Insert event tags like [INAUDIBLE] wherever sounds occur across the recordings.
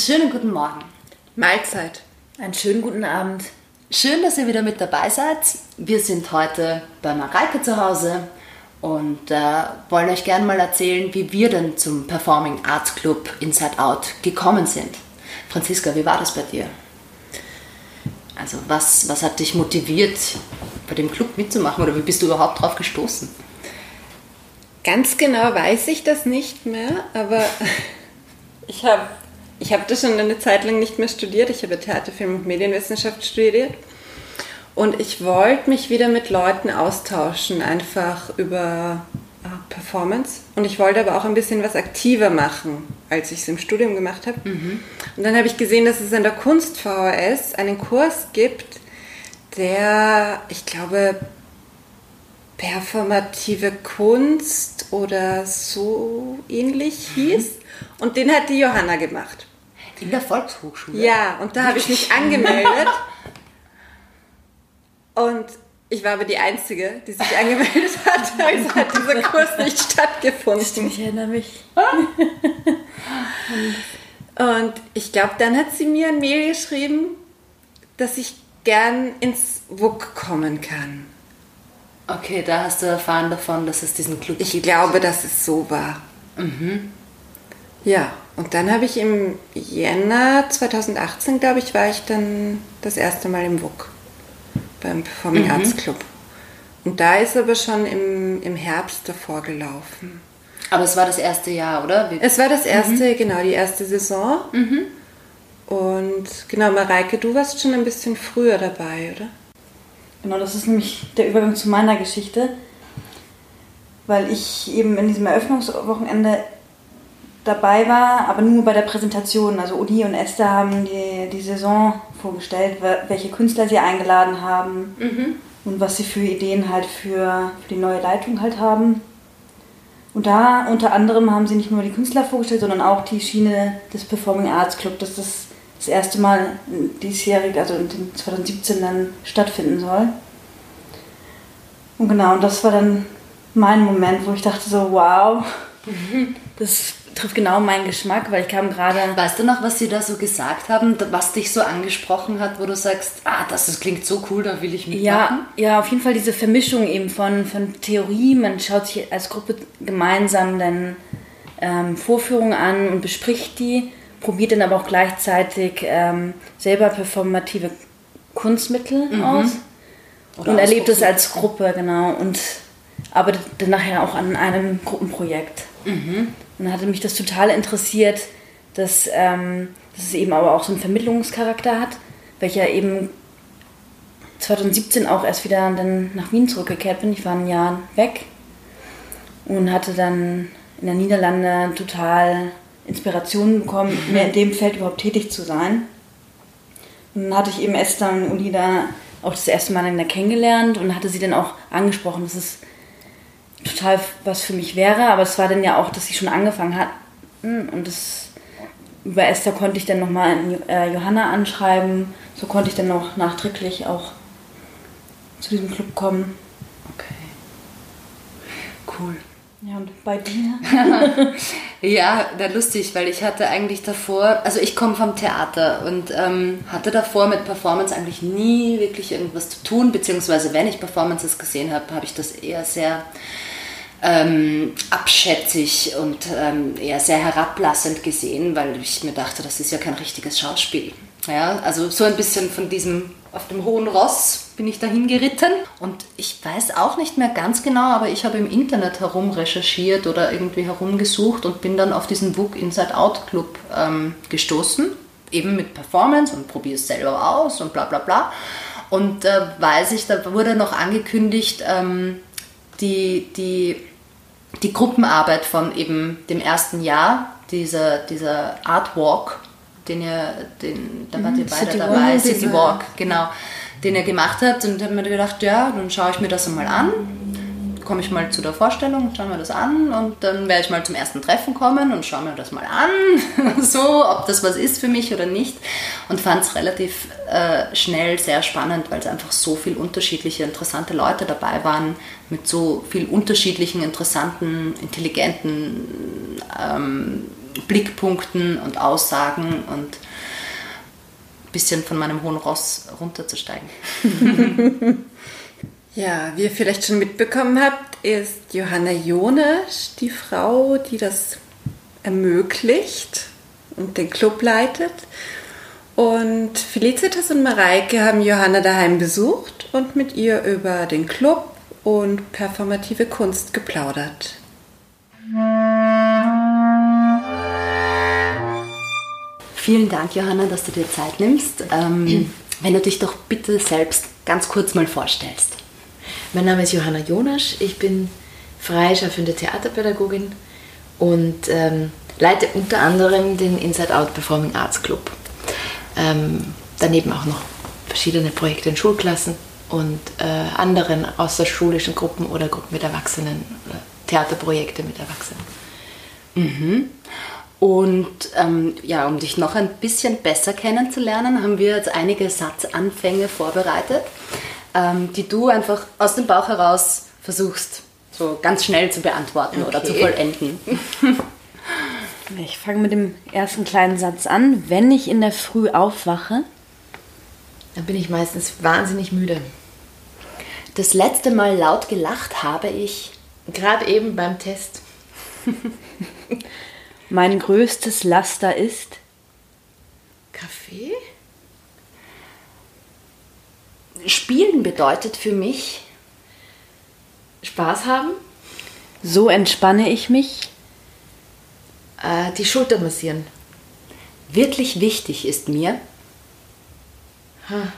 Schönen guten Morgen. Mahlzeit. Einen schönen guten Abend. Schön, dass ihr wieder mit dabei seid. Wir sind heute bei Mareike zu Hause und äh, wollen euch gerne mal erzählen, wie wir denn zum Performing Arts Club Inside Out gekommen sind. Franziska, wie war das bei dir? Also was, was hat dich motiviert, bei dem Club mitzumachen oder wie bist du überhaupt drauf gestoßen? Ganz genau weiß ich das nicht mehr, aber ich habe ich hab das schon eine Zeit lang nicht mehr studiert. Ich habe Theater, Film und Medienwissenschaft studiert. Und ich wollte mich wieder mit Leuten austauschen, einfach über äh, Performance. Und ich wollte aber auch ein bisschen was aktiver machen, als ich es im Studium gemacht habe. Mhm. Und dann habe ich gesehen, dass es an der Kunst VHS einen Kurs gibt, der, ich glaube, performative Kunst oder so ähnlich hieß. Und den hat die Johanna gemacht. In der Volkshochschule? Ja, und da habe ich mich angemeldet. Und ich war aber die Einzige, die sich angemeldet [LAUGHS] hat. Also hat dieser Kurs nicht stattgefunden. Stimmt, ich erinnere mich. [LAUGHS] und ich glaube, dann hat sie mir ein Mail geschrieben, dass ich gern ins WUK kommen kann. Okay, da hast du erfahren davon, dass es diesen Club Ich gibt. glaube, dass es so war. Mhm. Ja, und dann habe ich im Jänner 2018, glaube ich, war ich dann das erste Mal im WUK, beim Performing mhm. Arts Club. Und da ist aber schon im, im Herbst davor gelaufen. Aber es war das erste Jahr, oder? Wie? Es war das erste, mhm. genau, die erste Saison. Mhm. Und genau, Mareike, du warst schon ein bisschen früher dabei, oder? Genau, das ist nämlich der Übergang zu meiner Geschichte, weil ich eben in diesem Eröffnungswochenende dabei war, aber nur bei der Präsentation. Also Udi und Esther haben die, die Saison vorgestellt, welche Künstler sie eingeladen haben mhm. und was sie für Ideen halt für, für die neue Leitung halt haben. Und da unter anderem haben sie nicht nur die Künstler vorgestellt, sondern auch die Schiene des Performing Arts Club, dass das das erste Mal diesjährig, also in 2017 dann stattfinden soll. Und genau, und das war dann mein Moment, wo ich dachte so, wow, [LAUGHS] das trifft genau meinen Geschmack, weil ich kam gerade... Weißt du noch, was sie da so gesagt haben, was dich so angesprochen hat, wo du sagst, ah, das, das klingt so cool, da will ich mitmachen? Ja, ja, auf jeden Fall diese Vermischung eben von, von Theorie, man schaut sich als Gruppe gemeinsam dann ähm, Vorführungen an und bespricht die probiert dann aber auch gleichzeitig ähm, selber performative Kunstmittel mhm. aus Oder und erlebt es als Gruppe, genau, und arbeitet dann nachher auch an einem Gruppenprojekt. Mhm. Und dann hatte mich das total interessiert, dass, ähm, dass es eben aber auch so einen Vermittlungscharakter hat, welcher eben 2017 auch erst wieder dann nach Wien zurückgekehrt bin. Ich war ein Jahr weg und hatte dann in der Niederlande total Inspirationen bekommen, mehr in dem Feld überhaupt tätig zu sein. Und dann hatte ich eben Esther und Uli da auch das erste Mal dann kennengelernt und hatte sie dann auch angesprochen, dass es total was für mich wäre, aber es war dann ja auch, dass sie schon angefangen hatten und das über Esther konnte ich dann nochmal äh, Johanna anschreiben, so konnte ich dann noch nachträglich auch zu diesem Club kommen. Okay. Cool. Ja, und bei dir? [LAUGHS] ja, da lustig, weil ich hatte eigentlich davor, also ich komme vom Theater und ähm, hatte davor mit Performance eigentlich nie wirklich irgendwas zu tun, beziehungsweise wenn ich Performances gesehen habe, habe ich das eher sehr ähm, abschätzig und ähm, eher sehr herablassend gesehen, weil ich mir dachte, das ist ja kein richtiges Schauspiel. Ja, also so ein bisschen von diesem auf dem hohen Ross bin ich dahin geritten und ich weiß auch nicht mehr ganz genau, aber ich habe im Internet herum recherchiert oder irgendwie herumgesucht und bin dann auf diesen Book Inside Out Club ähm, gestoßen, eben mit Performance und probiere es selber aus und bla bla bla. Und äh, weiß ich, da wurde noch angekündigt, ähm, die, die, die Gruppenarbeit von eben dem ersten Jahr, dieser, dieser Art Walk, den ihr, den, da wart ihr mhm, beide City dabei, Walk, City Walk, genau, den ihr gemacht habt. Und habe mir gedacht, ja, dann schaue ich mir das einmal an, komme ich mal zu der Vorstellung, schaue mir das an und dann werde ich mal zum ersten Treffen kommen und schaue mir das mal an, [LAUGHS] so, ob das was ist für mich oder nicht und fand es relativ äh, schnell sehr spannend, weil es einfach so viele unterschiedliche, interessante Leute dabei waren, mit so viel unterschiedlichen, interessanten, intelligenten ähm, Blickpunkten und Aussagen und ein bisschen von meinem hohen Ross runterzusteigen. [LAUGHS] ja, wie ihr vielleicht schon mitbekommen habt, ist Johanna Jonasch die Frau, die das ermöglicht und den Club leitet. Und Felicitas und Mareike haben Johanna daheim besucht und mit ihr über den Club und performative Kunst geplaudert. Vielen Dank, Johanna, dass du dir Zeit nimmst. Ähm, wenn du dich doch bitte selbst ganz kurz mal vorstellst. Mein Name ist Johanna Jonasch, ich bin freischaffende Theaterpädagogin und ähm, leite unter anderem den Inside Out Performing Arts Club. Ähm, daneben auch noch verschiedene Projekte in Schulklassen und äh, anderen außerschulischen Gruppen oder Gruppen mit Erwachsenen, Theaterprojekte mit Erwachsenen. Mhm. Und ähm, ja, um dich noch ein bisschen besser kennenzulernen, haben wir jetzt einige Satzanfänge vorbereitet, ähm, die du einfach aus dem Bauch heraus versuchst, so ganz schnell zu beantworten okay. oder zu vollenden. [LAUGHS] Ich fange mit dem ersten kleinen Satz an. Wenn ich in der Früh aufwache, dann bin ich meistens wahnsinnig müde. Das letzte Mal laut gelacht habe ich gerade eben beim Test. [LAUGHS] mein größtes Laster ist Kaffee? Spielen bedeutet für mich Spaß haben. So entspanne ich mich. Äh, die Schulter massieren. Wirklich wichtig ist mir. Ha.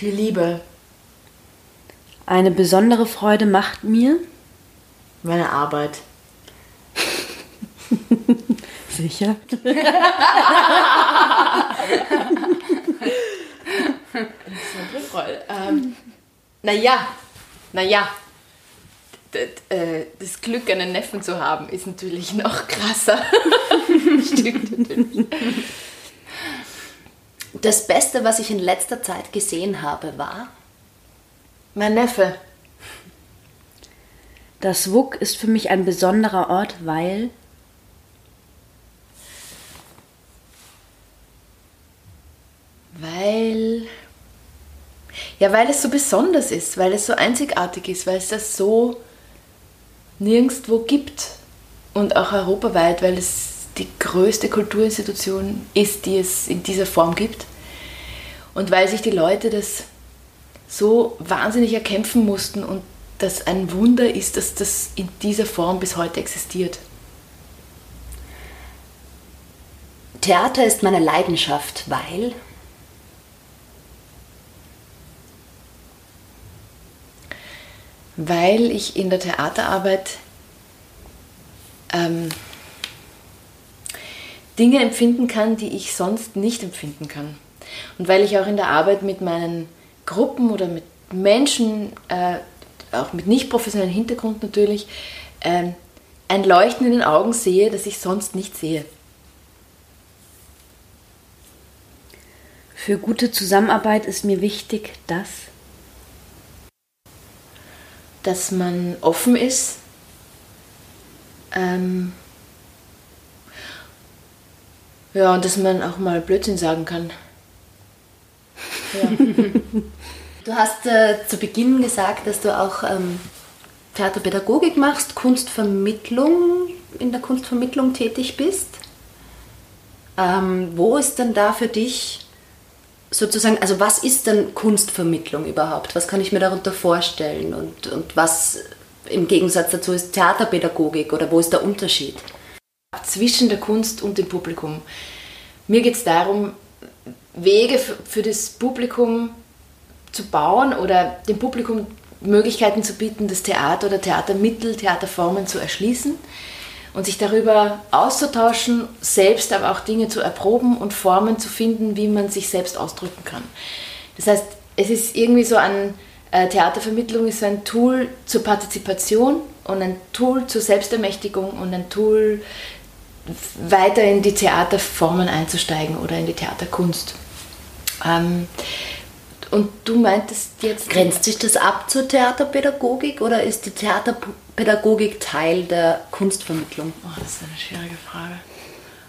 Die Liebe. Eine besondere Freude macht mir meine Arbeit. Sicher. [LAUGHS] ähm, naja, naja, äh, das Glück, einen Neffen zu haben, ist natürlich noch krasser. [LAUGHS] Stimmt natürlich. Das Beste, was ich in letzter Zeit gesehen habe, war mein Neffe. Das WUK ist für mich ein besonderer Ort, weil weil ja, weil es so besonders ist, weil es so einzigartig ist, weil es das so nirgendwo gibt und auch europaweit, weil es die größte Kulturinstitution ist, die es in dieser Form gibt. Und weil sich die Leute das so wahnsinnig erkämpfen mussten und das ein Wunder ist, dass das in dieser Form bis heute existiert. Theater ist meine Leidenschaft, weil weil ich in der Theaterarbeit ähm, Dinge empfinden kann, die ich sonst nicht empfinden kann. Und weil ich auch in der Arbeit mit meinen Gruppen oder mit Menschen, äh, auch mit nicht professionellem Hintergrund natürlich, äh, ein Leuchten in den Augen sehe, das ich sonst nicht sehe. Für gute Zusammenarbeit ist mir wichtig, dass dass man offen ist. Ähm ja, und dass man auch mal Blödsinn sagen kann. Ja. [LAUGHS] du hast äh, zu Beginn gesagt, dass du auch ähm, Theaterpädagogik machst, Kunstvermittlung, in der Kunstvermittlung tätig bist. Ähm, wo ist denn da für dich sozusagen, also was ist denn Kunstvermittlung überhaupt? Was kann ich mir darunter vorstellen? Und, und was im Gegensatz dazu ist Theaterpädagogik oder wo ist der Unterschied? Zwischen der Kunst und dem Publikum. Mir geht es darum, Wege für das Publikum zu bauen oder dem Publikum Möglichkeiten zu bieten, das Theater oder Theatermittel, Theaterformen zu erschließen und sich darüber auszutauschen, selbst aber auch Dinge zu erproben und Formen zu finden, wie man sich selbst ausdrücken kann. Das heißt, es ist irgendwie so ein äh, Theatervermittlung ist ein Tool zur Partizipation und ein Tool zur Selbstermächtigung und ein Tool weiter in die Theaterformen einzusteigen oder in die Theaterkunst. Ähm, und du meintest jetzt. Grenzt sich das ab zur Theaterpädagogik oder ist die Theaterpädagogik Teil der Kunstvermittlung? Oh, das ist eine schwierige Frage.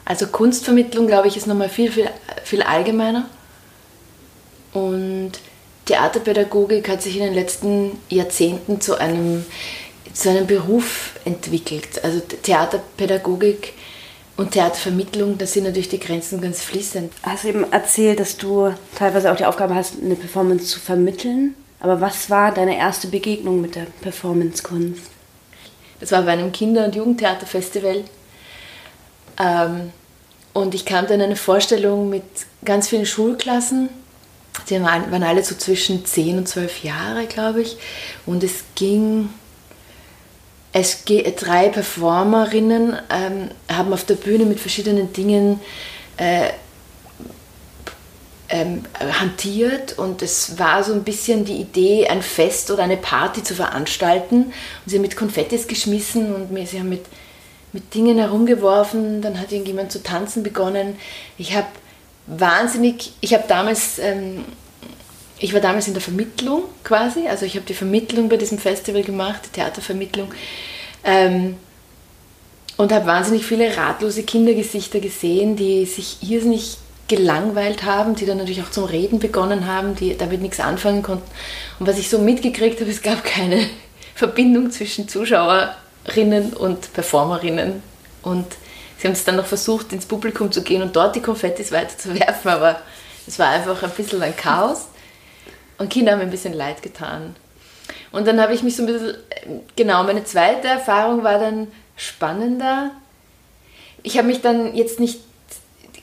Also Kunstvermittlung, glaube ich, ist nochmal viel, viel, viel allgemeiner. Und Theaterpädagogik hat sich in den letzten Jahrzehnten zu einem, zu einem Beruf entwickelt. Also Theaterpädagogik und Theatervermittlung, da sind natürlich die Grenzen ganz fließend. Hast du eben erzählt, dass du teilweise auch die Aufgabe hast, eine Performance zu vermitteln. Aber was war deine erste Begegnung mit der Performancekunst? Das war bei einem Kinder- und Jugendtheaterfestival. Ähm, und ich kam dann in eine Vorstellung mit ganz vielen Schulklassen. Die waren alle so zwischen 10 und 12 Jahre, glaube ich. Und es ging es drei Performerinnen ähm, haben auf der Bühne mit verschiedenen Dingen äh, ähm, hantiert und es war so ein bisschen die Idee, ein Fest oder eine Party zu veranstalten. Und sie haben mit Konfettis geschmissen und sie haben mit, mit Dingen herumgeworfen. Dann hat irgendjemand zu tanzen begonnen. Ich habe wahnsinnig, ich habe damals ähm, ich war damals in der Vermittlung quasi, also ich habe die Vermittlung bei diesem Festival gemacht, die Theatervermittlung. Ähm, und habe wahnsinnig viele ratlose Kindergesichter gesehen, die sich irrsinnig gelangweilt haben, die dann natürlich auch zum Reden begonnen haben, die damit nichts anfangen konnten. Und was ich so mitgekriegt habe, es gab keine [LAUGHS] Verbindung zwischen Zuschauerinnen und Performerinnen. Und sie haben es dann noch versucht, ins Publikum zu gehen und dort die Konfettis weiterzuwerfen, aber es war einfach ein bisschen ein Chaos. Und Kinder haben mir ein bisschen leid getan. Und dann habe ich mich so ein bisschen, genau, meine zweite Erfahrung war dann spannender. Ich habe mich dann jetzt nicht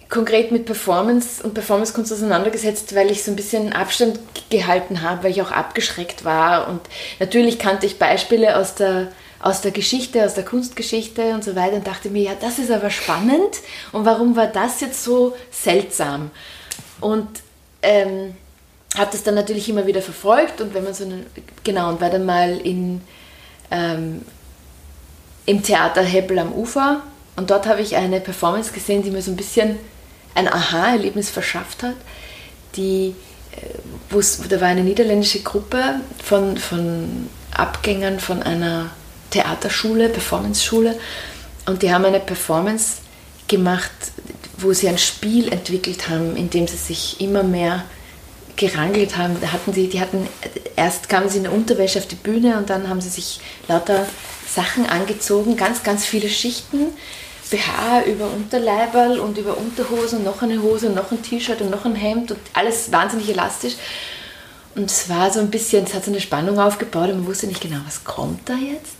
konkret mit Performance und Performancekunst auseinandergesetzt, weil ich so ein bisschen Abstand gehalten habe, weil ich auch abgeschreckt war. Und natürlich kannte ich Beispiele aus der, aus der Geschichte, aus der Kunstgeschichte und so weiter und dachte mir, ja, das ist aber spannend. Und warum war das jetzt so seltsam? Und ähm, habe das dann natürlich immer wieder verfolgt und wenn man so einen, genau, und war dann mal in, ähm, im Theater Hebbel am Ufer und dort habe ich eine Performance gesehen, die mir so ein bisschen ein Aha-Erlebnis verschafft hat. Die, äh, da war eine niederländische Gruppe von, von Abgängern von einer Theaterschule, Performance-Schule und die haben eine Performance gemacht, wo sie ein Spiel entwickelt haben, in dem sie sich immer mehr gerangelt haben. Da hatten sie, die hatten, erst kamen sie in der Unterwäsche auf die Bühne und dann haben sie sich lauter Sachen angezogen, ganz, ganz viele Schichten. BH über Unterleiberl und über Unterhosen und noch eine Hose und noch ein T-Shirt und noch ein Hemd und alles wahnsinnig elastisch. Und es war so ein bisschen, es hat so eine Spannung aufgebaut und man wusste nicht genau, was kommt da jetzt.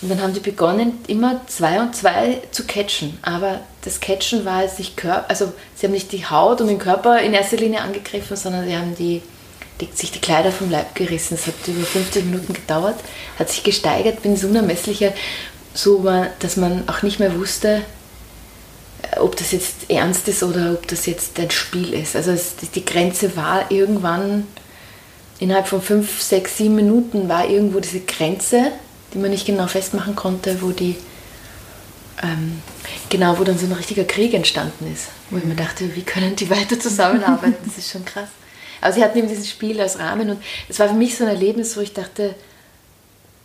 Und dann haben die begonnen, immer zwei und zwei zu catchen. Aber das Catchen war jetzt nicht Körper, also sie haben nicht die Haut und den Körper in erster Linie angegriffen, sondern sie haben die, die, sich die Kleider vom Leib gerissen. Es hat über 50 Minuten gedauert, hat sich gesteigert, bin so unermesslicher, so dass man auch nicht mehr wusste, ob das jetzt ernst ist oder ob das jetzt ein Spiel ist. Also es, die Grenze war irgendwann, innerhalb von fünf, sechs, sieben Minuten war irgendwo diese Grenze die man nicht genau festmachen konnte, wo die ähm, genau, wo dann so ein richtiger Krieg entstanden ist. Wo ich mir dachte, wie können die weiter zusammenarbeiten? Das ist schon krass. Aber sie hatten eben dieses Spiel als Rahmen und es war für mich so ein Erlebnis, wo ich dachte,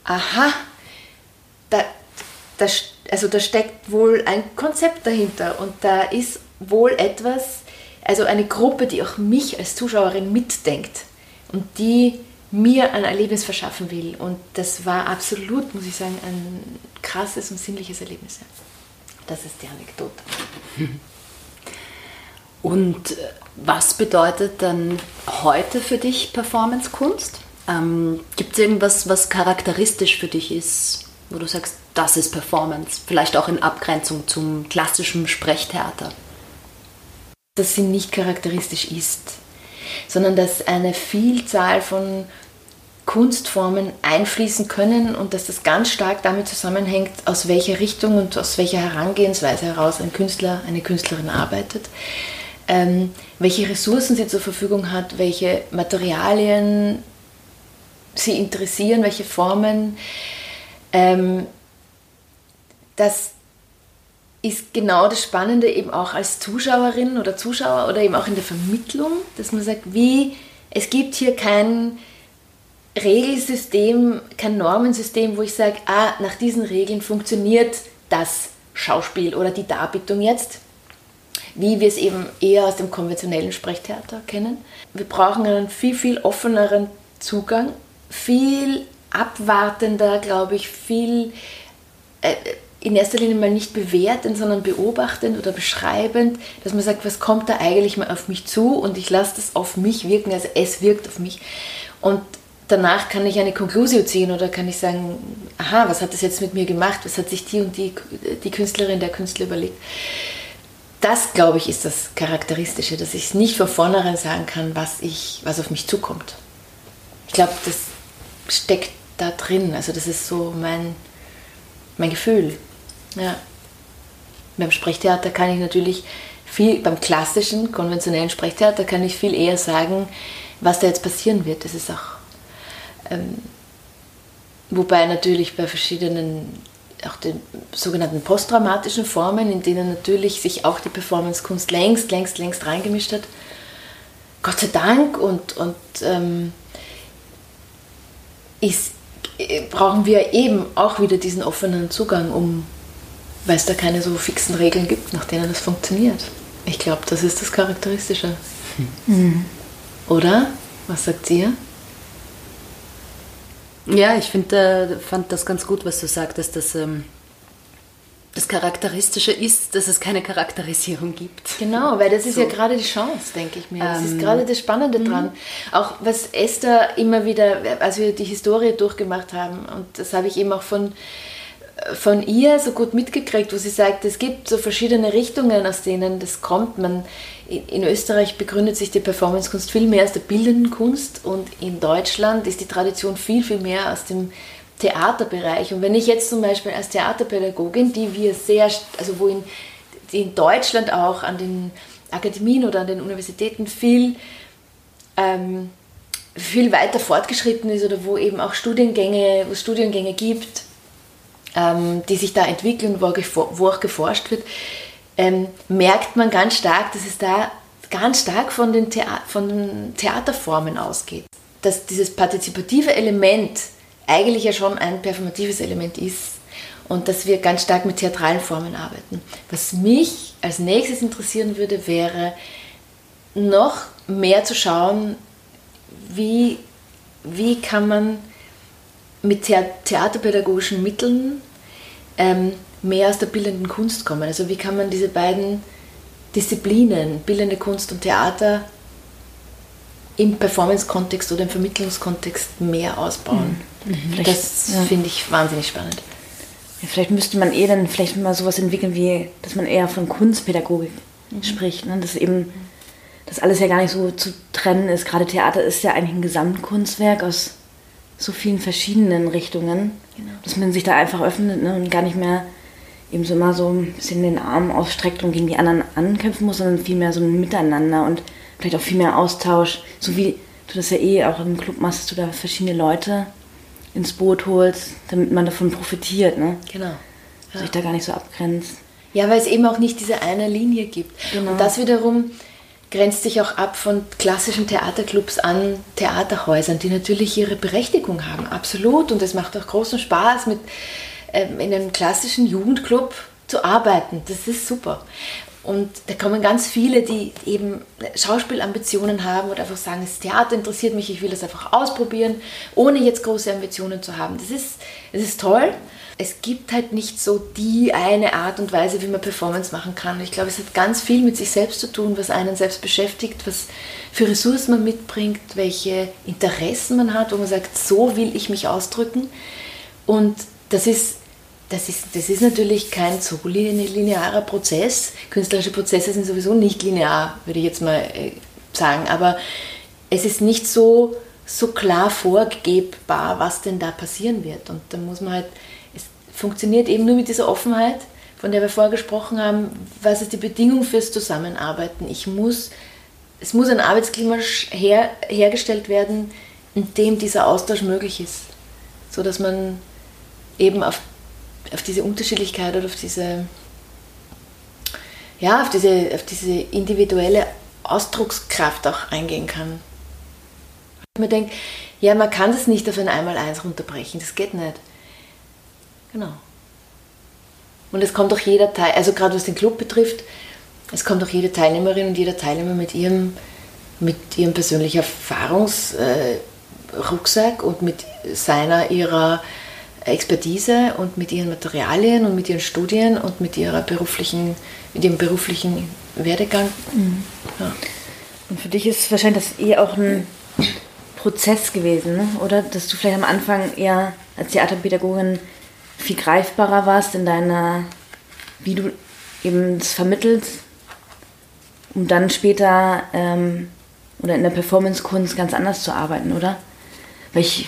aha, da, da, also da steckt wohl ein Konzept dahinter und da ist wohl etwas, also eine Gruppe, die auch mich als Zuschauerin mitdenkt und die mir ein Erlebnis verschaffen will. Und das war absolut, muss ich sagen, ein krasses und sinnliches Erlebnis. Das ist die Anekdote. [LAUGHS] Und äh, was bedeutet dann heute für dich Performance-Kunst? Ähm, Gibt es irgendwas, was charakteristisch für dich ist, wo du sagst, das ist Performance? Vielleicht auch in Abgrenzung zum klassischen Sprechtheater? Dass sie nicht charakteristisch ist, sondern dass eine Vielzahl von Kunstformen einfließen können und dass das ganz stark damit zusammenhängt, aus welcher Richtung und aus welcher Herangehensweise heraus ein Künstler, eine Künstlerin arbeitet, ähm, welche Ressourcen sie zur Verfügung hat, welche Materialien sie interessieren, welche Formen. Ähm, das ist genau das Spannende eben auch als Zuschauerin oder Zuschauer oder eben auch in der Vermittlung, dass man sagt, wie es gibt hier kein Regelsystem, kein Normensystem, wo ich sage, ah, nach diesen Regeln funktioniert das Schauspiel oder die Darbietung jetzt, wie wir es eben eher aus dem konventionellen Sprechtheater kennen. Wir brauchen einen viel, viel offeneren Zugang, viel abwartender, glaube ich, viel äh, in erster Linie mal nicht bewertend, sondern beobachtend oder beschreibend, dass man sagt, was kommt da eigentlich mal auf mich zu und ich lasse das auf mich wirken, also es wirkt auf mich. Und danach kann ich eine Konklusio ziehen oder kann ich sagen, aha, was hat das jetzt mit mir gemacht, was hat sich die und die, die Künstlerin, der Künstler überlegt. Das, glaube ich, ist das Charakteristische, dass ich nicht von vornherein sagen kann, was, ich, was auf mich zukommt. Ich glaube, das steckt da drin. Also das ist so mein, mein Gefühl. Ja. Beim Sprechtheater kann ich natürlich viel, beim klassischen, konventionellen Sprechtheater kann ich viel eher sagen, was da jetzt passieren wird. Das ist auch, ähm, wobei natürlich bei verschiedenen, auch den sogenannten posttraumatischen Formen, in denen natürlich sich auch die Performancekunst längst, längst, längst reingemischt hat, Gott sei Dank und, und ähm, ist, brauchen wir eben auch wieder diesen offenen Zugang, um weil es da keine so fixen Regeln gibt, nach denen das funktioniert. Ich glaube, das ist das Charakteristische. Mhm. Oder? Was sagt ihr? Ja, ich find, äh, fand das ganz gut, was du sagtest, dass ähm, das Charakteristische ist, dass es keine Charakterisierung gibt. Genau, weil das ist so. ja gerade die Chance, denke ich mir. Das ähm, ist gerade das Spannende mhm. dran. Auch was Esther immer wieder, als wir die Historie durchgemacht haben, und das habe ich eben auch von von ihr so gut mitgekriegt, wo sie sagt, es gibt so verschiedene Richtungen, aus denen das kommt. Man, in Österreich begründet sich die Performancekunst viel mehr aus der bildenden Kunst und in Deutschland ist die Tradition viel, viel mehr aus dem Theaterbereich. Und wenn ich jetzt zum Beispiel als Theaterpädagogin, die wir sehr, also wo in, in Deutschland auch an den Akademien oder an den Universitäten viel, ähm, viel weiter fortgeschritten ist oder wo eben auch Studiengänge, wo Studiengänge gibt, ähm, die sich da entwickeln, wo, wo auch geforscht wird, ähm, merkt man ganz stark, dass es da ganz stark von den, Thea von den Theaterformen ausgeht. Dass dieses partizipative Element eigentlich ja schon ein performatives Element ist und dass wir ganz stark mit theatralen Formen arbeiten. Was mich als nächstes interessieren würde, wäre noch mehr zu schauen, wie, wie kann man mit theaterpädagogischen Mitteln ähm, mehr aus der bildenden Kunst kommen. Also wie kann man diese beiden Disziplinen, bildende Kunst und Theater, im Performance-Kontext oder im Vermittlungskontext mehr ausbauen. Mhm. mhm. Das ja. finde ich wahnsinnig spannend. Ja, vielleicht müsste man eher dann vielleicht mal sowas entwickeln, wie dass man eher von Kunstpädagogik mhm. spricht. Ne? Dass eben das alles ja gar nicht so zu trennen ist. Gerade Theater ist ja eigentlich ein Gesamtkunstwerk aus so vielen verschiedenen Richtungen, genau. dass man sich da einfach öffnet ne, und gar nicht mehr eben so immer so ein bisschen den Arm ausstreckt und gegen die anderen ankämpfen muss, sondern vielmehr so ein Miteinander und vielleicht auch viel mehr Austausch. So wie du das ja eh auch im Club machst, dass du da verschiedene Leute ins Boot holst, damit man davon profitiert. Ne? Genau. Ja. Sich da gar nicht so abgrenzt. Ja, weil es eben auch nicht diese eine Linie gibt. Genau. Und das wiederum grenzt sich auch ab von klassischen Theaterclubs an Theaterhäusern, die natürlich ihre Berechtigung haben, absolut. Und es macht auch großen Spaß, mit ähm, in einem klassischen Jugendclub zu arbeiten. Das ist super. Und da kommen ganz viele, die eben Schauspielambitionen haben oder einfach sagen, das Theater interessiert mich, ich will das einfach ausprobieren, ohne jetzt große Ambitionen zu haben. Das ist, das ist toll es gibt halt nicht so die eine Art und Weise, wie man Performance machen kann. Ich glaube, es hat ganz viel mit sich selbst zu tun, was einen selbst beschäftigt, was für Ressourcen man mitbringt, welche Interessen man hat, wo man sagt, so will ich mich ausdrücken. Und das ist, das ist, das ist natürlich kein so linearer Prozess. Künstlerische Prozesse sind sowieso nicht linear, würde ich jetzt mal äh, sagen. Aber es ist nicht so, so klar vorgebbar, was denn da passieren wird. Und da muss man halt funktioniert eben nur mit dieser Offenheit, von der wir vorher gesprochen haben. Was ist die Bedingung fürs Zusammenarbeiten? Ich muss, es muss ein Arbeitsklima her, hergestellt werden, in dem dieser Austausch möglich ist, so dass man eben auf, auf diese Unterschiedlichkeit oder auf diese, ja, auf diese, auf diese individuelle Ausdruckskraft auch eingehen kann. Man denkt, ja, man kann das nicht auf ein Einmal-Eins runterbrechen, das geht nicht. Genau. Und es kommt auch jeder Teil, also gerade was den Club betrifft, es kommt auch jede Teilnehmerin und jeder Teilnehmer mit ihrem, mit ihrem persönlichen Erfahrungsrucksack und mit seiner, ihrer Expertise und mit ihren Materialien und mit ihren Studien und mit ihrer beruflichen, mit ihrem beruflichen Werdegang. Mhm. Ja. Und für dich ist wahrscheinlich das eher auch ein Prozess gewesen, ne? oder? Dass du vielleicht am Anfang eher als Theaterpädagogin viel greifbarer warst in deiner, wie du eben das vermittelst, um dann später ähm, oder in der Performance-Kunst ganz anders zu arbeiten, oder? Weil ich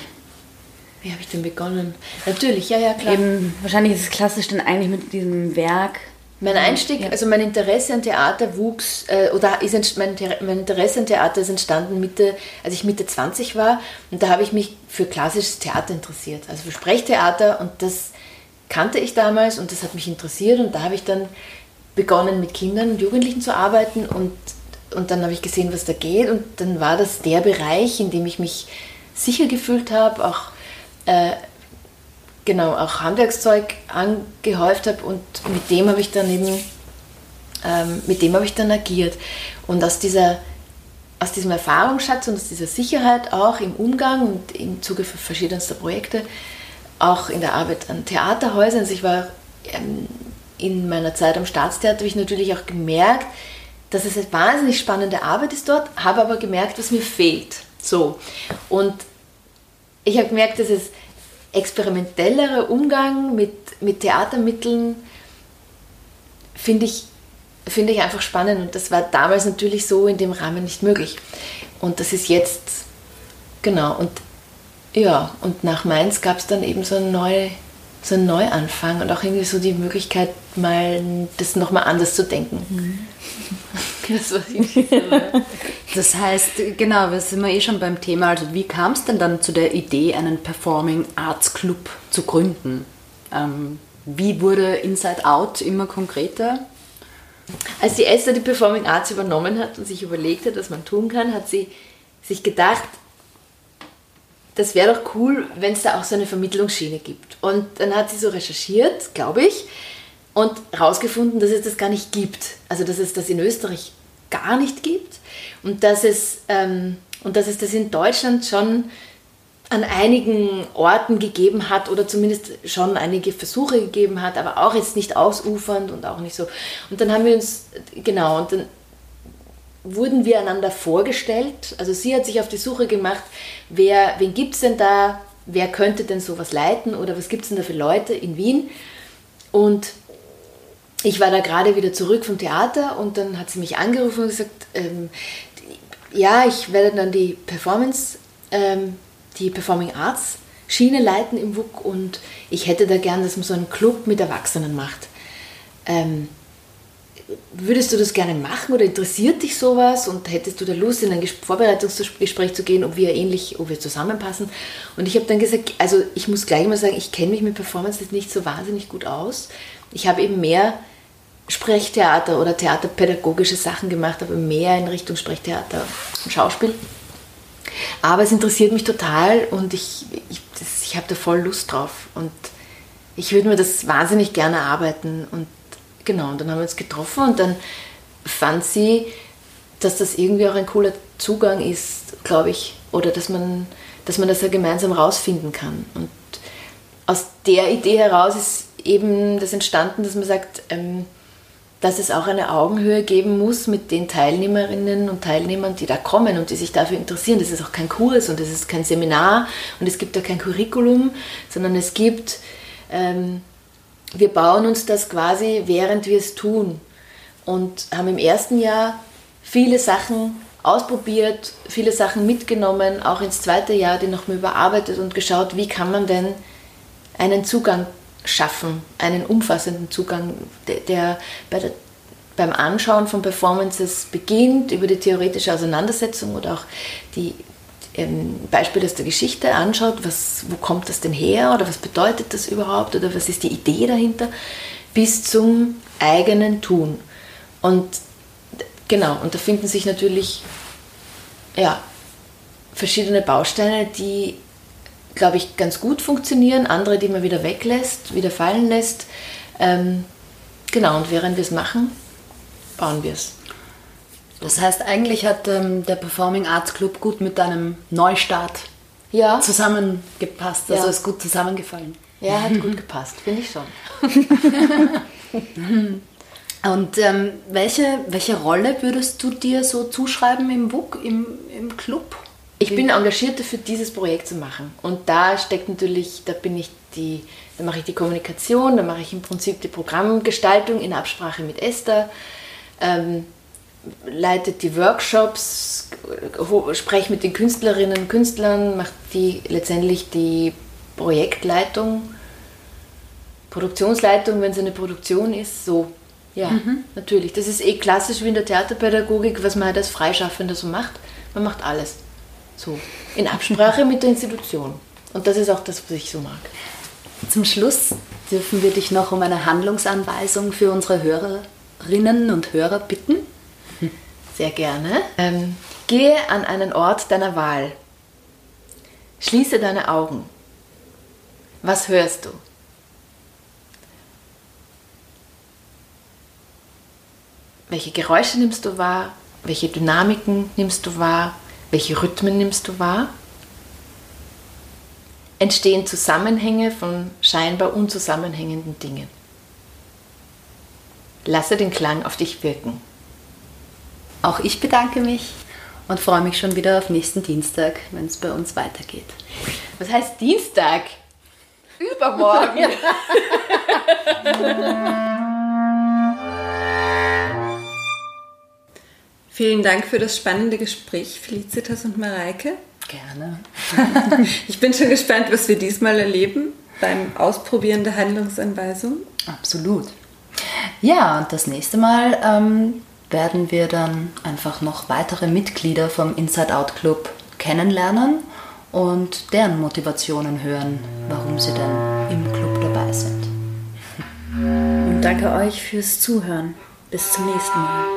wie habe ich denn begonnen? Natürlich, ja, ja, klar. Eben, wahrscheinlich ist es klassisch dann eigentlich mit diesem Werk. Mein Einstieg, ja. also mein Interesse an Theater wuchs, äh, oder ist mein, mein Interesse an Theater ist entstanden, Mitte, als ich Mitte 20 war. Und da habe ich mich für klassisches Theater interessiert, also für Sprechtheater. Und das kannte ich damals und das hat mich interessiert. Und da habe ich dann begonnen, mit Kindern und Jugendlichen zu arbeiten. Und, und dann habe ich gesehen, was da geht. Und dann war das der Bereich, in dem ich mich sicher gefühlt habe, auch äh, genau auch Handwerkszeug angehäuft habe und mit dem habe ich dann eben ähm, mit dem habe ich dann agiert und aus dieser aus diesem Erfahrungsschatz und aus dieser Sicherheit auch im Umgang und im Zuge verschiedenster Projekte, auch in der Arbeit an Theaterhäusern. Also ich war ähm, in meiner Zeit am Staatstheater, habe ich natürlich auch gemerkt, dass es eine wahnsinnig spannende Arbeit ist dort, habe aber gemerkt, was mir fehlt. So. Und ich habe gemerkt, dass es experimentellere Umgang mit, mit Theatermitteln finde ich, find ich einfach spannend und das war damals natürlich so in dem Rahmen nicht möglich. Und das ist jetzt, genau, und ja, und nach Mainz gab es dann eben so ein neue so ein Neuanfang und auch irgendwie so die Möglichkeit, mal das nochmal anders zu denken. Mhm. [LAUGHS] [LAUGHS] Das, das heißt, genau, wir sind eh schon beim Thema. Also, wie kam es denn dann zu der Idee, einen Performing Arts Club zu gründen? Ähm, wie wurde Inside Out immer konkreter? Als die Esther die Performing Arts übernommen hat und sich überlegt hat, was man tun kann, hat sie sich gedacht, das wäre doch cool, wenn es da auch so eine Vermittlungsschiene gibt. Und dann hat sie so recherchiert, glaube ich, und herausgefunden, dass es das gar nicht gibt. Also dass es das in Österreich gar nicht gibt und dass es, ähm, und dass es das in Deutschland schon an einigen Orten gegeben hat oder zumindest schon einige Versuche gegeben hat, aber auch jetzt nicht ausufernd und auch nicht so. Und dann haben wir uns, genau, und dann wurden wir einander vorgestellt. Also sie hat sich auf die Suche gemacht, wer, wen gibt es denn da, wer könnte denn sowas leiten oder was gibt es denn da für Leute in Wien. Und ich war da gerade wieder zurück vom Theater und dann hat sie mich angerufen und gesagt, ähm, ja, ich werde dann die Performance, ähm, die Performing Arts Schiene leiten im WUK und ich hätte da gern, dass man so einen Club mit Erwachsenen macht. Ähm, würdest du das gerne machen oder interessiert dich sowas und hättest du da Lust, in ein Vorbereitungsgespräch zu gehen, ob wir ähnlich, ob wir zusammenpassen? Und ich habe dann gesagt, also ich muss gleich mal sagen, ich kenne mich mit Performance nicht so wahnsinnig gut aus. Ich habe eben mehr Sprechtheater oder theaterpädagogische Sachen gemacht, aber mehr in Richtung Sprechtheater und Schauspiel. Aber es interessiert mich total und ich, ich, ich habe da voll Lust drauf und ich würde mir das wahnsinnig gerne arbeiten und Genau, und dann haben wir uns getroffen und dann fand sie, dass das irgendwie auch ein cooler Zugang ist, glaube ich, oder dass man, dass man das ja gemeinsam rausfinden kann. Und aus der Idee heraus ist eben das entstanden, dass man sagt, ähm, dass es auch eine Augenhöhe geben muss mit den Teilnehmerinnen und Teilnehmern, die da kommen und die sich dafür interessieren. Das ist auch kein Kurs und das ist kein Seminar und es gibt da kein Curriculum, sondern es gibt ähm, wir bauen uns das quasi, während wir es tun. Und haben im ersten Jahr viele Sachen ausprobiert, viele Sachen mitgenommen, auch ins zweite Jahr die nochmal überarbeitet und geschaut, wie kann man denn einen Zugang schaffen, einen umfassenden Zugang, der, der bei der, beim Anschauen von Performances beginnt, über die theoretische Auseinandersetzung oder auch die, ähm, Beispiel aus der Geschichte anschaut, was, wo kommt das denn her oder was bedeutet das überhaupt oder was ist die Idee dahinter, bis zum eigenen Tun. Und genau, und da finden sich natürlich ja, verschiedene Bausteine, die, glaube ich, ganz gut funktionieren, andere, die man wieder weglässt, wieder fallen lässt. Ähm, genau, und während wir es machen, bauen wir es. Das heißt, eigentlich hat ähm, der Performing Arts Club gut mit deinem Neustart Ja, zusammengepasst, also Ja. ist gut zusammengefallen. ja hat [LAUGHS] gut gepasst, finde ich schon. [LAUGHS] Und ähm, welche, welche Rolle würdest du dir so zuschreiben im BUK, im, im Club? Ich bin engagiert dafür, dieses Projekt zu machen. Und da steckt natürlich, da bin ich die, da mache ich die Kommunikation, da mache ich im Prinzip die Programmgestaltung in Absprache mit Esther, ähm, leitet die Workshops, ho- spreche mit den Künstlerinnen und Künstlern, macht die letztendlich die Projektleitung, Produktionsleitung, wenn es eine Produktion ist, so. Ja, natürlich. Das ist eh klassisch wie in der Theaterpädagogik, was man halt als Freischaffender so macht. Man macht alles. So. In Absprache mit der Institution. Und das ist auch das, was ich so mag. Zum Schluss dürfen wir dich noch um eine Handlungsanweisung für unsere Hörerinnen und Hörer bitten. Sehr gerne. Ähm, gehe an einen Ort deiner Wahl. Schließe deine Augen. Was hörst du? Welche Geräusche nimmst du wahr? Welche Dynamiken nimmst du wahr? Welche Rhythmen nimmst du wahr? Entstehen Zusammenhänge von scheinbar unzusammenhängenden Dingen. Lasse den Klang auf dich wirken. Auch ich bedanke mich und freue mich schon wieder auf nächsten Dienstag, wenn es bei uns weitergeht. Was heißt Dienstag? Übermorgen. [LAUGHS] [LAUGHS] Vielen Dank für das spannende Gespräch, Felicitas und Mareike. Gerne. [LAUGHS] Ich bin schon gespannt, was wir diesmal erleben beim Ausprobieren der Handlungsanweisung. Absolut. Ja, und das nächste Mal ähm, werden wir dann einfach noch weitere Mitglieder vom Inside Out Club kennenlernen und deren Motivationen hören, warum sie denn im Club dabei sind. Und danke euch fürs Zuhören. Bis zum nächsten Mal.